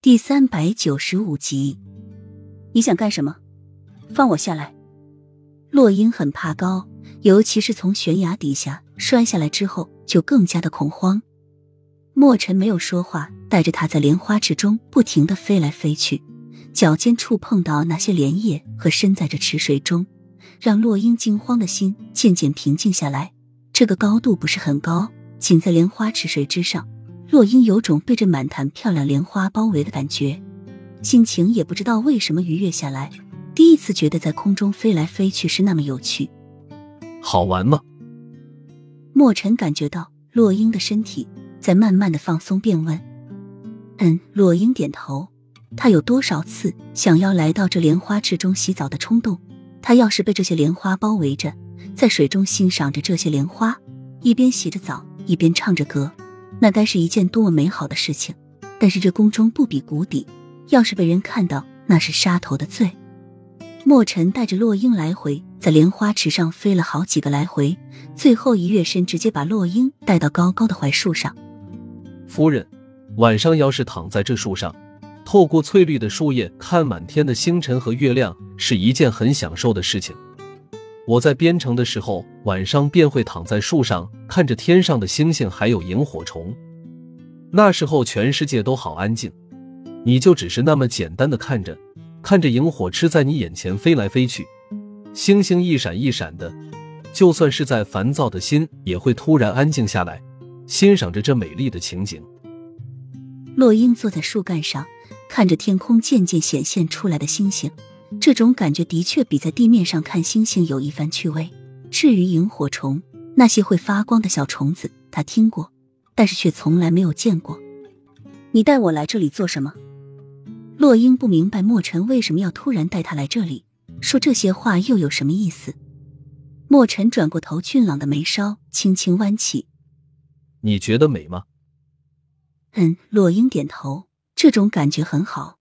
第三百九十五集，你想干什么？放我下来！洛英很怕高，尤其是从悬崖底下摔下来之后，就更加的恐慌。墨尘没有说话，带着他在莲花池中不停的飞来飞去，脚尖触碰到那些莲叶和身在这池水中，让洛英惊慌的心渐渐平静下来。这个高度不是很高，仅在莲花池水之上。洛英有种被这满坛漂亮莲花包围的感觉，心情也不知道为什么愉悦下来。第一次觉得在空中飞来飞去是那么有趣，好玩吗？墨尘感觉到洛英的身体在慢慢的放松，便问：“嗯。”洛英点头。他有多少次想要来到这莲花池中洗澡的冲动？他要是被这些莲花包围着，在水中欣赏着这些莲花，一边洗着澡，一边唱着歌。那该是一件多么美好的事情！但是这宫中不比谷底，要是被人看到，那是杀头的罪。墨尘带着洛英来回在莲花池上飞了好几个来回，最后一跃身，直接把洛英带到高高的槐树上。夫人，晚上要是躺在这树上，透过翠绿的树叶看满天的星辰和月亮，是一件很享受的事情。我在边城的时候，晚上便会躺在树上看着天上的星星，还有萤火虫。那时候全世界都好安静，你就只是那么简单的看着，看着萤火吃在你眼前飞来飞去，星星一闪一闪的。就算是在烦躁的心，也会突然安静下来，欣赏着这美丽的情景。洛英坐在树干上，看着天空渐渐显现出来的星星。这种感觉的确比在地面上看星星有一番趣味。至于萤火虫，那些会发光的小虫子，他听过，但是却从来没有见过。你带我来这里做什么？洛英不明白墨尘为什么要突然带他来这里，说这些话又有什么意思？墨尘转过头，俊朗的眉梢轻轻弯起。你觉得美吗？嗯，洛英点头，这种感觉很好。